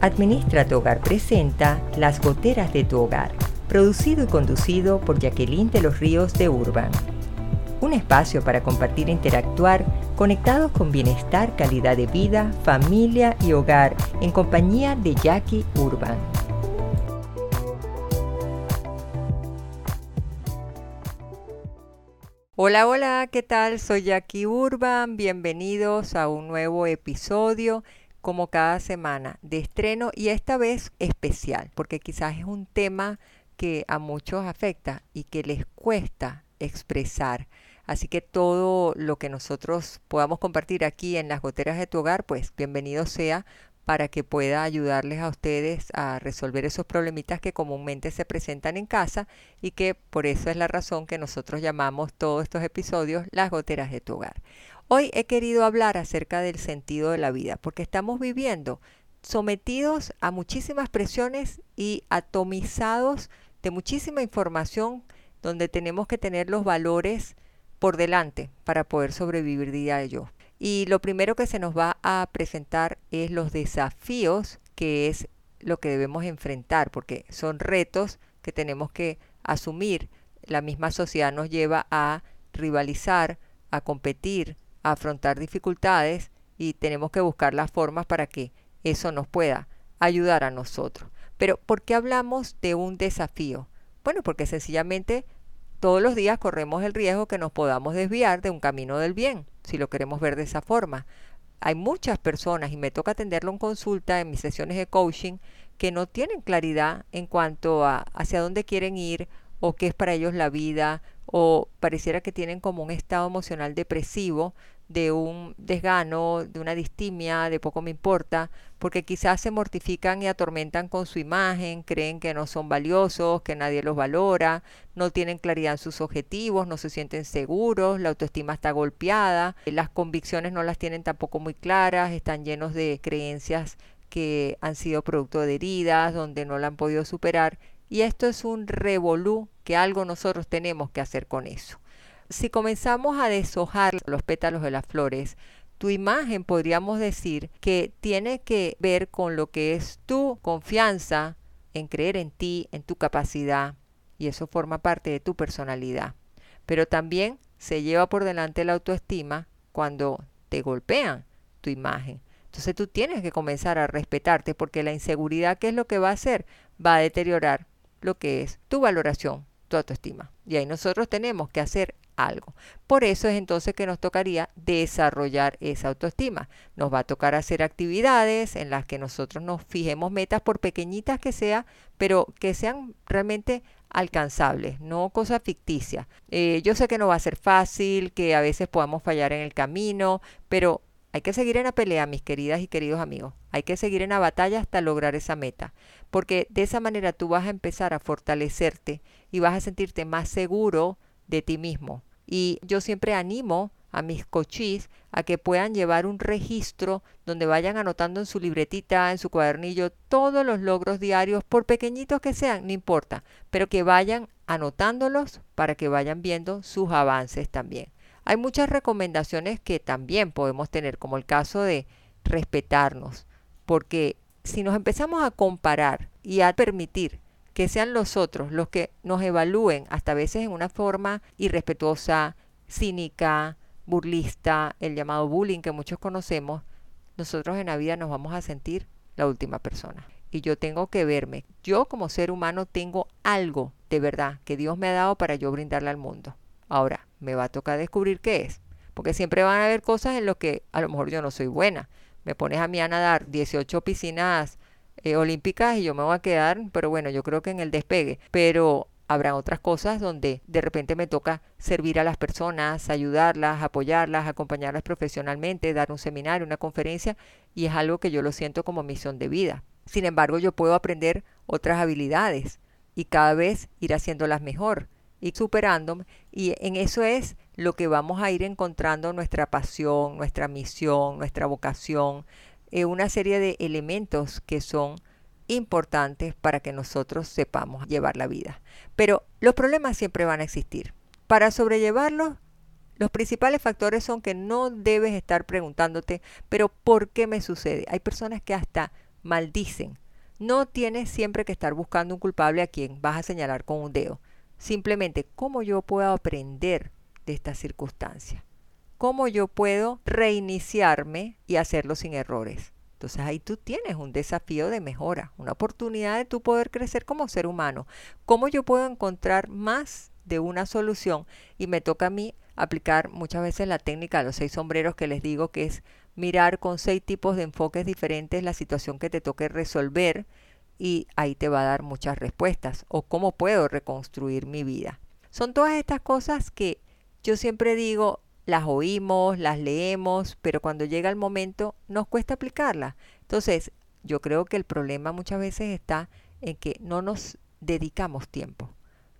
Administra tu hogar presenta Las goteras de tu hogar, producido y conducido por Jacqueline de los Ríos de Urban. Un espacio para compartir e interactuar conectados con bienestar, calidad de vida, familia y hogar en compañía de Jackie Urban. Hola, hola, ¿qué tal? Soy Jackie Urban, bienvenidos a un nuevo episodio como cada semana de estreno y esta vez especial, porque quizás es un tema que a muchos afecta y que les cuesta expresar. Así que todo lo que nosotros podamos compartir aquí en las goteras de tu hogar, pues bienvenido sea para que pueda ayudarles a ustedes a resolver esos problemitas que comúnmente se presentan en casa y que por eso es la razón que nosotros llamamos todos estos episodios las goteras de tu hogar. Hoy he querido hablar acerca del sentido de la vida, porque estamos viviendo sometidos a muchísimas presiones y atomizados de muchísima información donde tenemos que tener los valores por delante para poder sobrevivir día a. Y lo primero que se nos va a presentar es los desafíos, que es lo que debemos enfrentar, porque son retos que tenemos que asumir. La misma sociedad nos lleva a rivalizar, a competir, afrontar dificultades y tenemos que buscar las formas para que eso nos pueda ayudar a nosotros. Pero ¿por qué hablamos de un desafío? Bueno, porque sencillamente todos los días corremos el riesgo que nos podamos desviar de un camino del bien, si lo queremos ver de esa forma. Hay muchas personas, y me toca atenderlo en consulta en mis sesiones de coaching, que no tienen claridad en cuanto a hacia dónde quieren ir o qué es para ellos la vida o pareciera que tienen como un estado emocional depresivo, de un desgano, de una distimia, de poco me importa, porque quizás se mortifican y atormentan con su imagen, creen que no son valiosos, que nadie los valora, no tienen claridad en sus objetivos, no se sienten seguros, la autoestima está golpeada, las convicciones no las tienen tampoco muy claras, están llenos de creencias que han sido producto de heridas, donde no la han podido superar y esto es un revolú que algo nosotros tenemos que hacer con eso. Si comenzamos a deshojar los pétalos de las flores, tu imagen podríamos decir que tiene que ver con lo que es tu confianza en creer en ti, en tu capacidad, y eso forma parte de tu personalidad. Pero también se lleva por delante la autoestima cuando te golpean tu imagen. Entonces tú tienes que comenzar a respetarte porque la inseguridad, ¿qué es lo que va a hacer? Va a deteriorar lo que es tu valoración, tu autoestima. Y ahí nosotros tenemos que hacer algo. Por eso es entonces que nos tocaría desarrollar esa autoestima. Nos va a tocar hacer actividades en las que nosotros nos fijemos metas por pequeñitas que sean, pero que sean realmente alcanzables, no cosas ficticias. Eh, yo sé que no va a ser fácil, que a veces podamos fallar en el camino, pero hay que seguir en la pelea, mis queridas y queridos amigos. Hay que seguir en la batalla hasta lograr esa meta. Porque de esa manera tú vas a empezar a fortalecerte y vas a sentirte más seguro de ti mismo. Y yo siempre animo a mis cochis a que puedan llevar un registro donde vayan anotando en su libretita, en su cuadernillo, todos los logros diarios, por pequeñitos que sean, no importa, pero que vayan anotándolos para que vayan viendo sus avances también. Hay muchas recomendaciones que también podemos tener, como el caso de respetarnos, porque si nos empezamos a comparar y a permitir que sean los otros los que nos evalúen, hasta a veces en una forma irrespetuosa, cínica, burlista, el llamado bullying que muchos conocemos, nosotros en la vida nos vamos a sentir la última persona. Y yo tengo que verme, yo como ser humano tengo algo de verdad que Dios me ha dado para yo brindarle al mundo. Ahora, me va a tocar descubrir qué es. Porque siempre van a haber cosas en las que a lo mejor yo no soy buena. Me pones a mí a nadar 18 piscinas eh, olímpicas y yo me voy a quedar, pero bueno, yo creo que en el despegue. Pero habrá otras cosas donde de repente me toca servir a las personas, ayudarlas, apoyarlas, acompañarlas profesionalmente, dar un seminario, una conferencia, y es algo que yo lo siento como misión de vida. Sin embargo, yo puedo aprender otras habilidades y cada vez ir haciéndolas mejor y superándome. Y en eso es lo que vamos a ir encontrando nuestra pasión, nuestra misión, nuestra vocación, eh, una serie de elementos que son importantes para que nosotros sepamos llevar la vida. Pero los problemas siempre van a existir. Para sobrellevarlos, los principales factores son que no debes estar preguntándote, pero ¿por qué me sucede? Hay personas que hasta maldicen. No tienes siempre que estar buscando un culpable a quien vas a señalar con un dedo. Simplemente, ¿cómo yo puedo aprender de esta circunstancia? ¿Cómo yo puedo reiniciarme y hacerlo sin errores? Entonces ahí tú tienes un desafío de mejora, una oportunidad de tu poder crecer como ser humano. ¿Cómo yo puedo encontrar más de una solución? Y me toca a mí aplicar muchas veces la técnica de los seis sombreros que les digo que es mirar con seis tipos de enfoques diferentes la situación que te toque resolver y ahí te va a dar muchas respuestas o cómo puedo reconstruir mi vida. Son todas estas cosas que yo siempre digo, las oímos, las leemos, pero cuando llega el momento nos cuesta aplicarlas. Entonces, yo creo que el problema muchas veces está en que no nos dedicamos tiempo,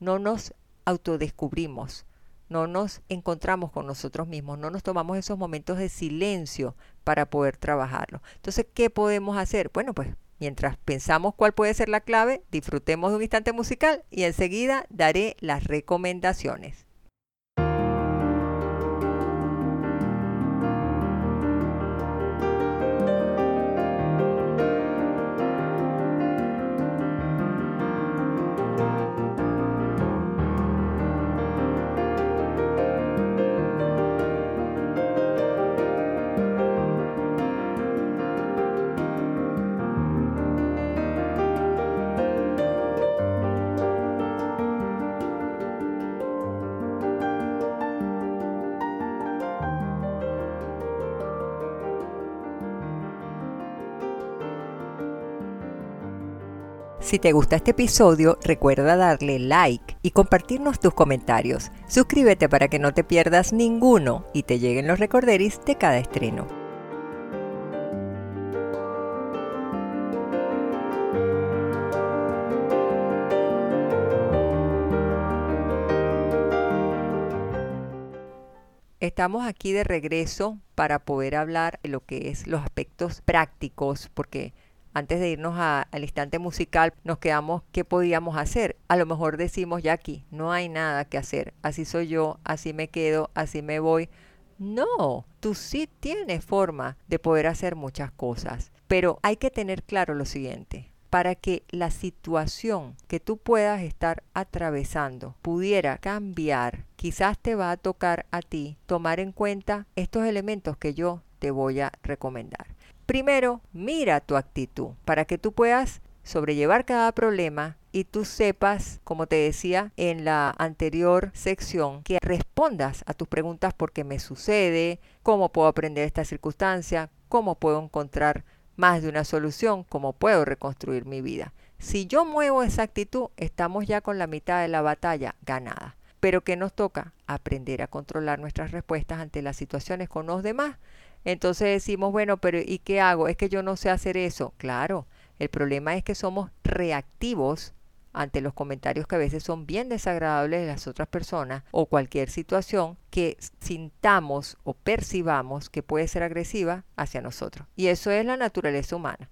no nos autodescubrimos, no nos encontramos con nosotros mismos, no nos tomamos esos momentos de silencio para poder trabajarlo. Entonces, ¿qué podemos hacer? Bueno, pues mientras pensamos cuál puede ser la clave, disfrutemos de un instante musical y enseguida daré las recomendaciones. Si te gusta este episodio, recuerda darle like y compartirnos tus comentarios. Suscríbete para que no te pierdas ninguno y te lleguen los recorderis de cada estreno. Estamos aquí de regreso para poder hablar de lo que es los aspectos prácticos, porque antes de irnos al instante musical, nos quedamos, ¿qué podíamos hacer? A lo mejor decimos ya aquí, no hay nada que hacer, así soy yo, así me quedo, así me voy. No, tú sí tienes forma de poder hacer muchas cosas, pero hay que tener claro lo siguiente. Para que la situación que tú puedas estar atravesando pudiera cambiar, quizás te va a tocar a ti tomar en cuenta estos elementos que yo te voy a recomendar. Primero, mira tu actitud para que tú puedas sobrellevar cada problema y tú sepas, como te decía en la anterior sección, que respondas a tus preguntas por qué me sucede, cómo puedo aprender esta circunstancia, cómo puedo encontrar más de una solución, cómo puedo reconstruir mi vida. Si yo muevo esa actitud, estamos ya con la mitad de la batalla ganada. Pero ¿qué nos toca? Aprender a controlar nuestras respuestas ante las situaciones con los demás entonces decimos, bueno, pero ¿y qué hago? Es que yo no sé hacer eso. Claro, el problema es que somos reactivos ante los comentarios que a veces son bien desagradables de las otras personas o cualquier situación que sintamos o percibamos que puede ser agresiva hacia nosotros. Y eso es la naturaleza humana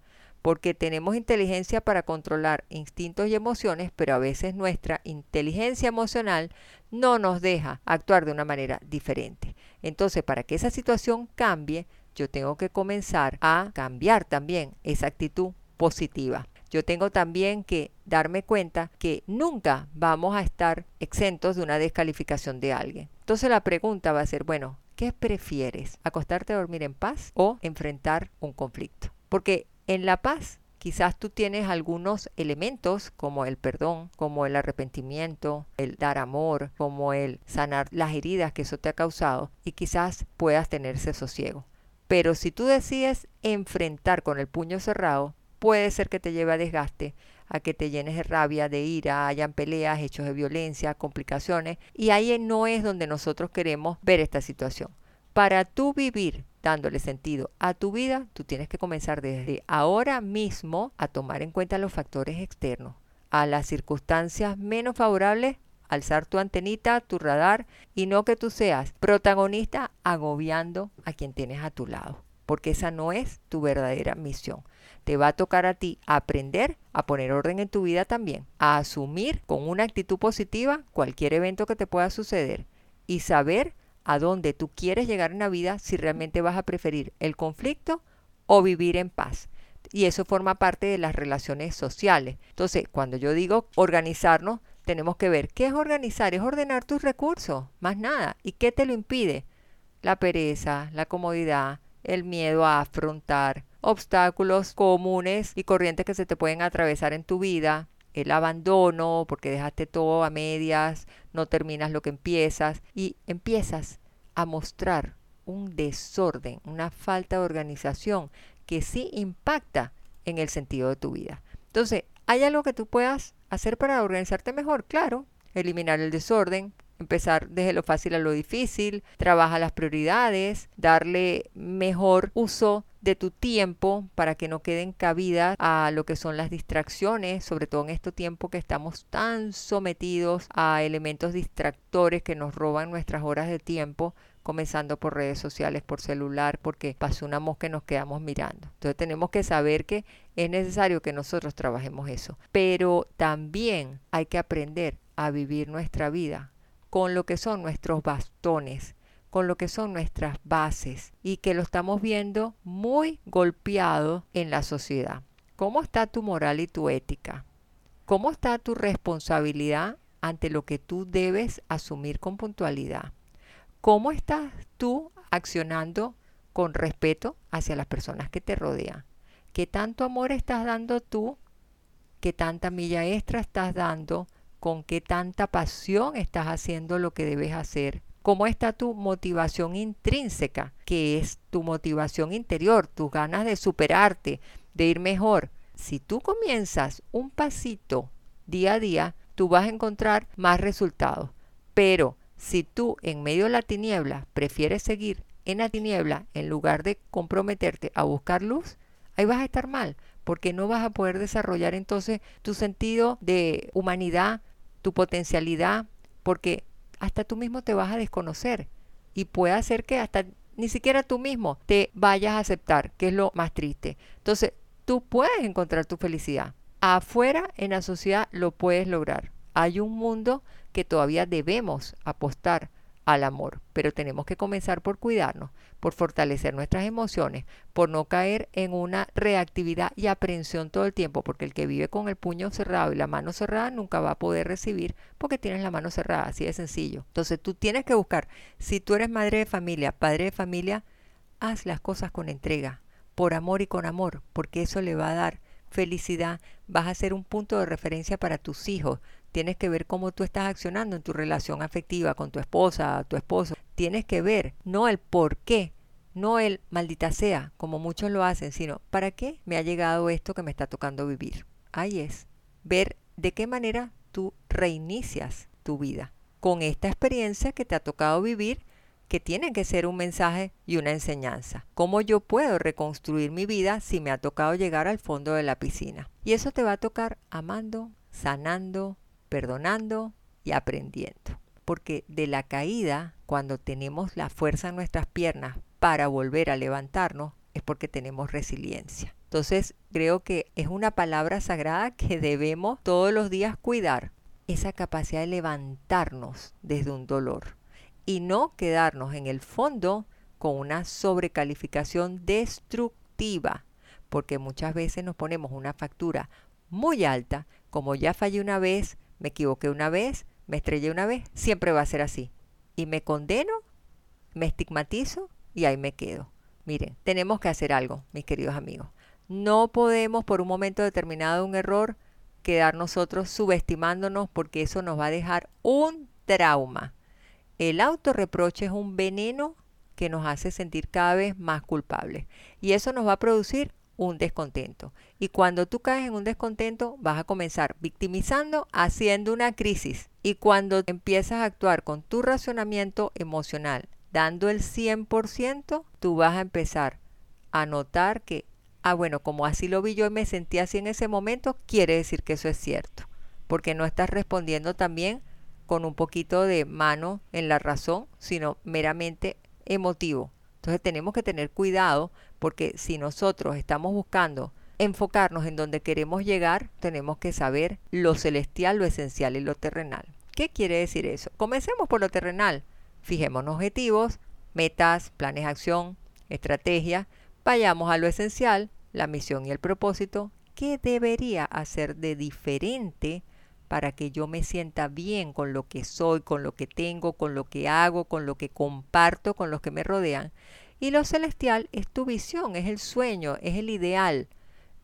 porque tenemos inteligencia para controlar instintos y emociones, pero a veces nuestra inteligencia emocional no nos deja actuar de una manera diferente. Entonces, para que esa situación cambie, yo tengo que comenzar a cambiar también esa actitud positiva. Yo tengo también que darme cuenta que nunca vamos a estar exentos de una descalificación de alguien. Entonces la pregunta va a ser, bueno, ¿qué prefieres? ¿Acostarte a dormir en paz o enfrentar un conflicto? Porque en la paz quizás tú tienes algunos elementos como el perdón, como el arrepentimiento, el dar amor, como el sanar las heridas que eso te ha causado y quizás puedas tener ese sosiego. Pero si tú decides enfrentar con el puño cerrado, puede ser que te lleve a desgaste, a que te llenes de rabia, de ira, hayan peleas, hechos de violencia, complicaciones, y ahí no es donde nosotros queremos ver esta situación. Para tú vivir dándole sentido a tu vida, tú tienes que comenzar desde ahora mismo a tomar en cuenta los factores externos, a las circunstancias menos favorables, alzar tu antenita, tu radar y no que tú seas protagonista agobiando a quien tienes a tu lado, porque esa no es tu verdadera misión. Te va a tocar a ti aprender a poner orden en tu vida también, a asumir con una actitud positiva cualquier evento que te pueda suceder y saber a dónde tú quieres llegar en la vida si realmente vas a preferir el conflicto o vivir en paz. Y eso forma parte de las relaciones sociales. Entonces, cuando yo digo organizarnos, tenemos que ver qué es organizar, es ordenar tus recursos, más nada. ¿Y qué te lo impide? La pereza, la comodidad, el miedo a afrontar obstáculos comunes y corrientes que se te pueden atravesar en tu vida, el abandono, porque dejaste todo a medias, no terminas lo que empiezas y empiezas a mostrar un desorden, una falta de organización que sí impacta en el sentido de tu vida. Entonces, ¿hay algo que tú puedas hacer para organizarte mejor? Claro, eliminar el desorden, empezar desde lo fácil a lo difícil, trabaja las prioridades, darle mejor uso de tu tiempo para que no queden cabida a lo que son las distracciones, sobre todo en este tiempo que estamos tan sometidos a elementos distractores que nos roban nuestras horas de tiempo, comenzando por redes sociales, por celular, porque pasó una mosca y nos quedamos mirando. Entonces tenemos que saber que es necesario que nosotros trabajemos eso, pero también hay que aprender a vivir nuestra vida con lo que son nuestros bastones, con lo que son nuestras bases y que lo estamos viendo muy golpeado en la sociedad. ¿Cómo está tu moral y tu ética? ¿Cómo está tu responsabilidad ante lo que tú debes asumir con puntualidad? ¿Cómo estás tú accionando con respeto hacia las personas que te rodean? ¿Qué tanto amor estás dando tú? ¿Qué tanta milla extra estás dando? ¿Con qué tanta pasión estás haciendo lo que debes hacer? cómo está tu motivación intrínseca, que es tu motivación interior, tus ganas de superarte, de ir mejor. Si tú comienzas un pasito día a día, tú vas a encontrar más resultados. Pero si tú en medio de la tiniebla prefieres seguir en la tiniebla en lugar de comprometerte a buscar luz, ahí vas a estar mal, porque no vas a poder desarrollar entonces tu sentido de humanidad, tu potencialidad, porque hasta tú mismo te vas a desconocer y puede hacer que hasta ni siquiera tú mismo te vayas a aceptar, que es lo más triste. Entonces, tú puedes encontrar tu felicidad. Afuera, en la sociedad, lo puedes lograr. Hay un mundo que todavía debemos apostar al amor, pero tenemos que comenzar por cuidarnos, por fortalecer nuestras emociones, por no caer en una reactividad y aprensión todo el tiempo, porque el que vive con el puño cerrado y la mano cerrada nunca va a poder recibir porque tienes la mano cerrada, así de sencillo. Entonces tú tienes que buscar, si tú eres madre de familia, padre de familia, haz las cosas con entrega, por amor y con amor, porque eso le va a dar felicidad, vas a ser un punto de referencia para tus hijos, tienes que ver cómo tú estás accionando en tu relación afectiva con tu esposa, tu esposo. Tienes que ver, no el por qué, no el maldita sea, como muchos lo hacen, sino para qué me ha llegado esto que me está tocando vivir. Ahí es, ver de qué manera tú reinicias tu vida con esta experiencia que te ha tocado vivir que tiene que ser un mensaje y una enseñanza. ¿Cómo yo puedo reconstruir mi vida si me ha tocado llegar al fondo de la piscina? Y eso te va a tocar amando, sanando, perdonando y aprendiendo. Porque de la caída, cuando tenemos la fuerza en nuestras piernas para volver a levantarnos, es porque tenemos resiliencia. Entonces creo que es una palabra sagrada que debemos todos los días cuidar, esa capacidad de levantarnos desde un dolor y no quedarnos en el fondo con una sobrecalificación destructiva, porque muchas veces nos ponemos una factura muy alta, como ya fallé una vez, me equivoqué una vez, me estrellé una vez, siempre va a ser así. Y me condeno, me estigmatizo y ahí me quedo. Miren, tenemos que hacer algo, mis queridos amigos. No podemos por un momento determinado un error quedar nosotros subestimándonos porque eso nos va a dejar un trauma. El autorreproche es un veneno que nos hace sentir cada vez más culpables y eso nos va a producir un descontento. Y cuando tú caes en un descontento, vas a comenzar victimizando, haciendo una crisis. Y cuando empiezas a actuar con tu racionamiento emocional, dando el 100%, tú vas a empezar a notar que, ah, bueno, como así lo vi yo y me sentí así en ese momento, quiere decir que eso es cierto. Porque no estás respondiendo también con un poquito de mano en la razón, sino meramente emotivo. Entonces tenemos que tener cuidado porque si nosotros estamos buscando enfocarnos en donde queremos llegar, tenemos que saber lo celestial, lo esencial y lo terrenal. ¿Qué quiere decir eso? Comencemos por lo terrenal. Fijemos objetivos, metas, planes de acción, estrategias. Vayamos a lo esencial, la misión y el propósito, ¿qué debería hacer de diferente para que yo me sienta bien con lo que soy, con lo que tengo, con lo que hago, con lo que comparto, con los que me rodean? Y lo celestial es tu visión, es el sueño, es el ideal,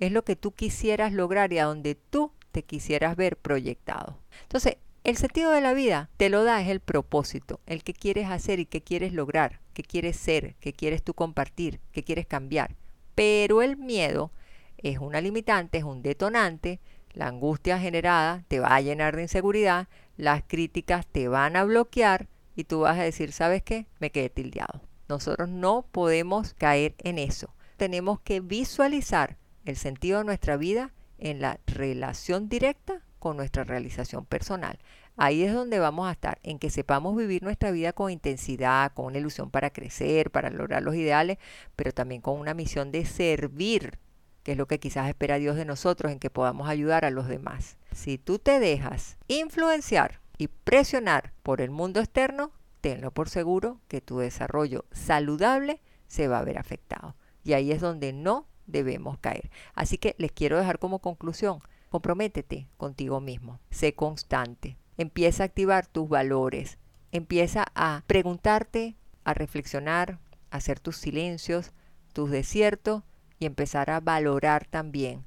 es lo que tú quisieras lograr y a donde tú te quisieras ver proyectado. Entonces, el sentido de la vida te lo da es el propósito, el que quieres hacer y que quieres lograr, que quieres ser, que quieres tú compartir, que quieres cambiar. Pero el miedo es una limitante, es un detonante, la angustia generada te va a llenar de inseguridad, las críticas te van a bloquear y tú vas a decir, ¿sabes qué? Me quedé tildeado. Nosotros no podemos caer en eso. Tenemos que visualizar el sentido de nuestra vida en la relación directa con nuestra realización personal. Ahí es donde vamos a estar, en que sepamos vivir nuestra vida con intensidad, con una ilusión para crecer, para lograr los ideales, pero también con una misión de servir, que es lo que quizás espera Dios de nosotros, en que podamos ayudar a los demás. Si tú te dejas influenciar y presionar por el mundo externo, tenlo por seguro que tu desarrollo saludable se va a ver afectado. Y ahí es donde no debemos caer. Así que les quiero dejar como conclusión, comprométete contigo mismo, sé constante, empieza a activar tus valores, empieza a preguntarte, a reflexionar, a hacer tus silencios, tus desiertos y empezar a valorar también.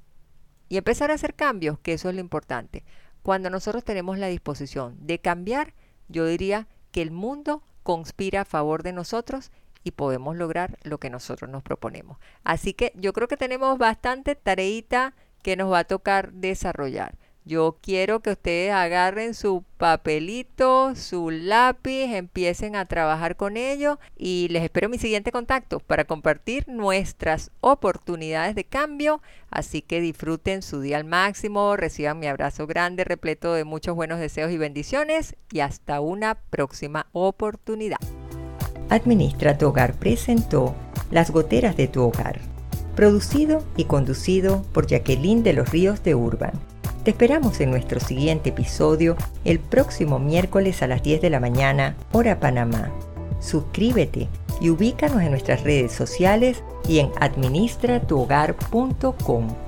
Y empezar a hacer cambios, que eso es lo importante. Cuando nosotros tenemos la disposición de cambiar, yo diría que el mundo conspira a favor de nosotros y podemos lograr lo que nosotros nos proponemos. Así que yo creo que tenemos bastante tareita que nos va a tocar desarrollar. Yo quiero que ustedes agarren su papelito, su lápiz, empiecen a trabajar con ello y les espero mi siguiente contacto para compartir nuestras oportunidades de cambio. Así que disfruten su día al máximo, reciban mi abrazo grande, repleto de muchos buenos deseos y bendiciones y hasta una próxima oportunidad. Administra tu hogar presentó Las goteras de tu hogar, producido y conducido por Jacqueline de los Ríos de Urban. Te esperamos en nuestro siguiente episodio el próximo miércoles a las 10 de la mañana, hora Panamá. Suscríbete y ubícanos en nuestras redes sociales y en administratuhogar.com.